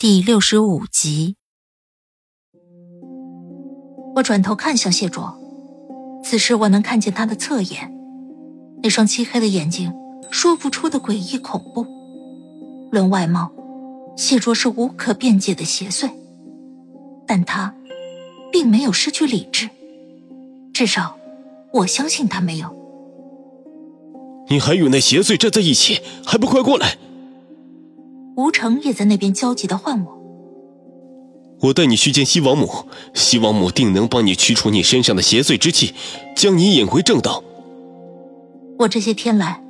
第六十五集，我转头看向谢卓，此时我能看见他的侧颜，那双漆黑的眼睛，说不出的诡异恐怖。论外貌，谢卓是无可辩解的邪祟。但他，并没有失去理智，至少，我相信他没有。你还与那邪祟站在一起，还不快过来！吴成也在那边焦急的唤我。我带你去见西王母，西王母定能帮你驱除你身上的邪祟之气，将你引回正道。我这些天来，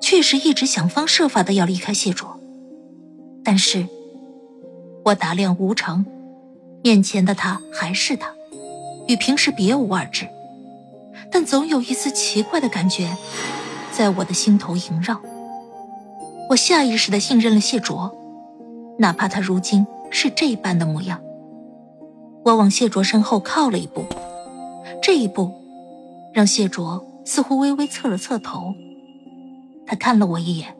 确实一直想方设法的要离开谢卓，但是，我打量吴成。面前的他还是他，与平时别无二致，但总有一丝奇怪的感觉在我的心头萦绕。我下意识的信任了谢卓，哪怕他如今是这般的模样。我往谢卓身后靠了一步，这一步让谢卓似乎微微侧了侧头。他看了我一眼，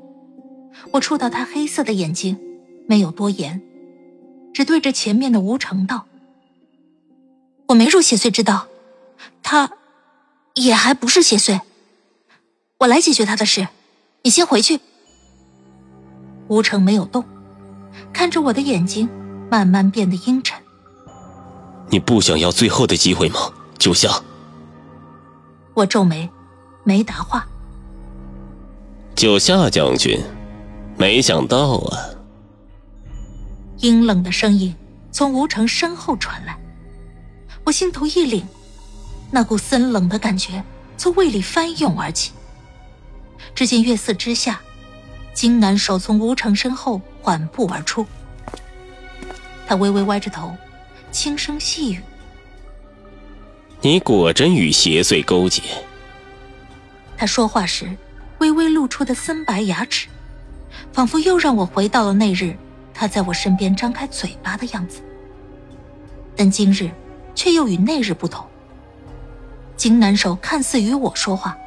我触到他黑色的眼睛，没有多言。只对着前面的吴成道：“我没入邪祟之道，他也还不是邪祟。我来解决他的事，你先回去。”吴成没有动，看着我的眼睛慢慢变得阴沉。你不想要最后的机会吗？九夏。我皱眉，没答话。九夏将军，没想到啊。阴冷的声音从吴成身后传来，我心头一凛，那股森冷的感觉从胃里翻涌而起。只见月色之下，金南守从吴成身后缓步而出，他微微歪着头，轻声细语：“你果真与邪祟勾结。”他说话时微微露出的森白牙齿，仿佛又让我回到了那日。他在我身边张开嘴巴的样子，但今日却又与那日不同。金南守看似与我说话，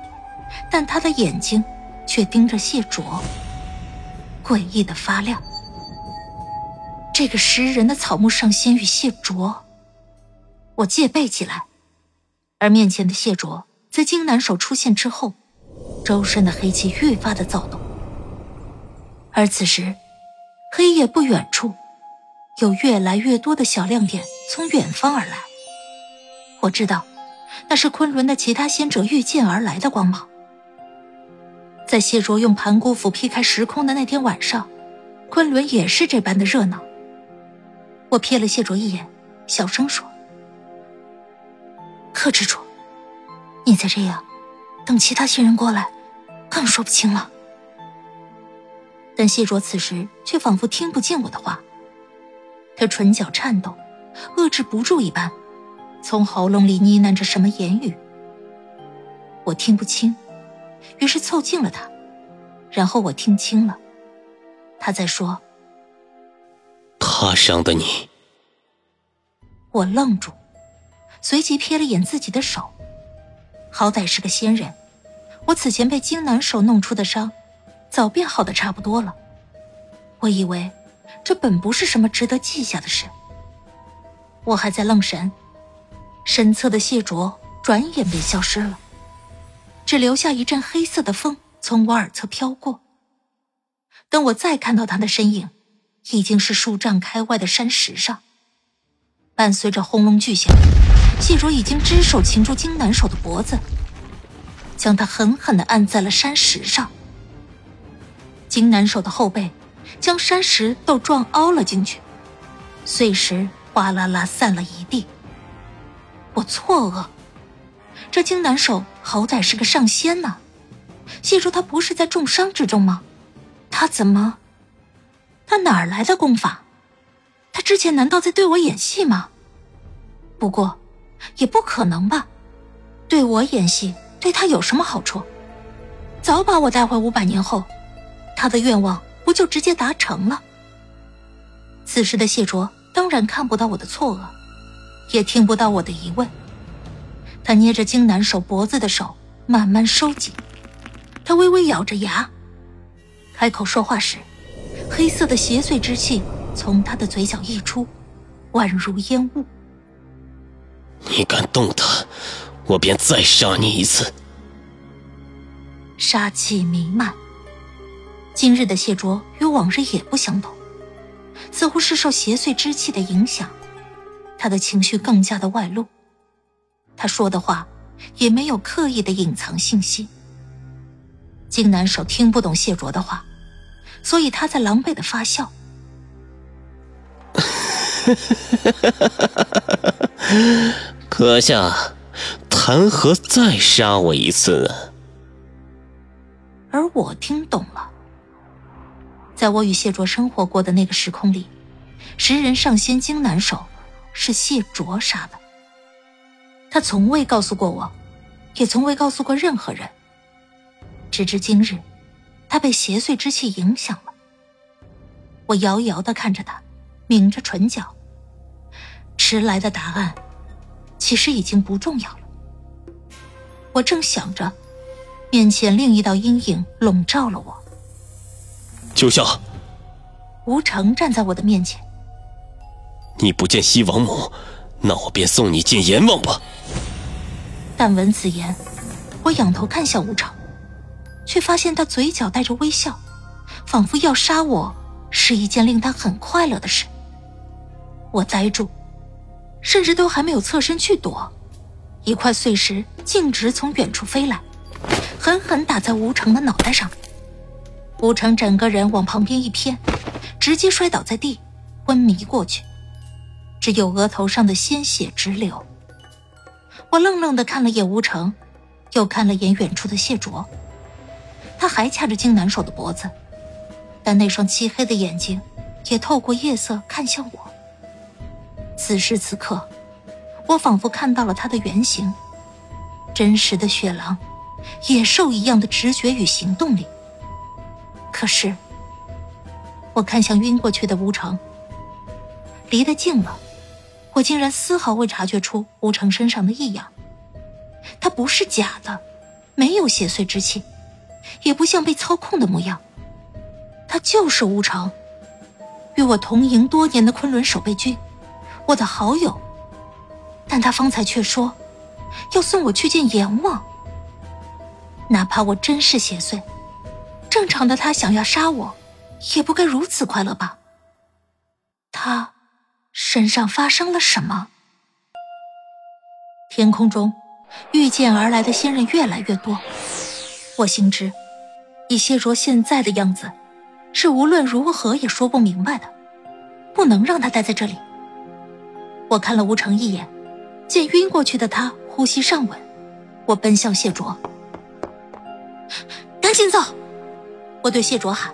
但他的眼睛却盯着谢卓，诡异的发亮。这个食人的草木上仙与谢卓，我戒备起来。而面前的谢卓，在金南守出现之后，周身的黑气愈发的躁动，而此时。黑夜不远处，有越来越多的小亮点从远方而来。我知道，那是昆仑的其他仙者御剑而来的光芒。在谢卓用盘古斧劈开时空的那天晚上，昆仑也是这般的热闹。我瞥了谢卓一眼，小声说：“克制住，你再这样，等其他新人过来，更说不清了。”但谢卓此时却仿佛听不见我的话，他唇角颤抖，遏制不住一般，从喉咙里呢喃着什么言语。我听不清，于是凑近了他，然后我听清了，他在说：“他伤的你。”我愣住，随即瞥了眼自己的手，好歹是个仙人，我此前被金南手弄出的伤。早便好的差不多了，我以为这本不是什么值得记下的事。我还在愣神，身侧的谢卓转眼便消失了，只留下一阵黑色的风从我耳侧飘过。等我再看到他的身影，已经是数丈开外的山石上。伴随着轰隆巨响，谢如已经只手擒住金南手的脖子，将他狠狠地按在了山石上。金南手的后背，将山石都撞凹了进去，碎石哗啦啦散了一地。我错愕，这金南守好歹是个上仙呢，谢卓他不是在重伤之中吗？他怎么？他哪儿来的功法？他之前难道在对我演戏吗？不过，也不可能吧？对我演戏，对他有什么好处？早把我带回五百年后，他的愿望不就直接达成了？此时的谢卓当然看不到我的错愕，也听不到我的疑问。他捏着荆南手脖子的手慢慢收紧，他微微咬着牙，开口说话时，黑色的邪祟之气从他的嘴角溢出，宛如烟雾。你敢动他，我便再杀你一次。杀气弥漫。今日的谢卓与往日也不相同，似乎是受邪祟之气的影响，他的情绪更加的外露。他说的话也没有刻意的隐藏信息。金南守听不懂谢卓的话，所以他在狼狈的发笑。阁下，谈何再杀我一次呢？而我听懂了，在我与谢卓生活过的那个时空里，食人上仙金南守是谢卓杀的。他从未告诉过我，也从未告诉过任何人。直至今日，他被邪祟之气影响了。我遥遥的看着他，抿着唇角。迟来的答案，其实已经不重要了。我正想着，面前另一道阴影笼罩了我。九霄，吴成站在我的面前。你不见西王母，那我便送你见阎王吧。但闻此言，我仰头看向吴成，却发现他嘴角带着微笑，仿佛要杀我是一件令他很快乐的事。我呆住。甚至都还没有侧身去躲，一块碎石径直从远处飞来，狠狠打在吴成的脑袋上。吴成整个人往旁边一偏，直接摔倒在地，昏迷过去，只有额头上的鲜血直流。我愣愣的看了眼吴成，又看了眼远处的谢卓，他还掐着金南手的脖子，但那双漆黑的眼睛也透过夜色看向我。此时此刻，我仿佛看到了他的原型，真实的雪狼，野兽一样的直觉与行动力。可是，我看向晕过去的吴成，离得近了，我竟然丝毫未察觉出吴成身上的异样。他不是假的，没有邪祟之气，也不像被操控的模样，他就是吴成，与我同营多年的昆仑守备军。我的好友，但他方才却说要送我去见阎王。哪怕我真是邪祟，正常的他想要杀我，也不该如此快乐吧？他身上发生了什么？天空中御剑而来的仙人越来越多，我心知，以谢卓现在的样子，是无论如何也说不明白的，不能让他待在这里。我看了吴成一眼，见晕过去的他呼吸尚稳，我奔向谢卓，赶紧走！我对谢卓喊：“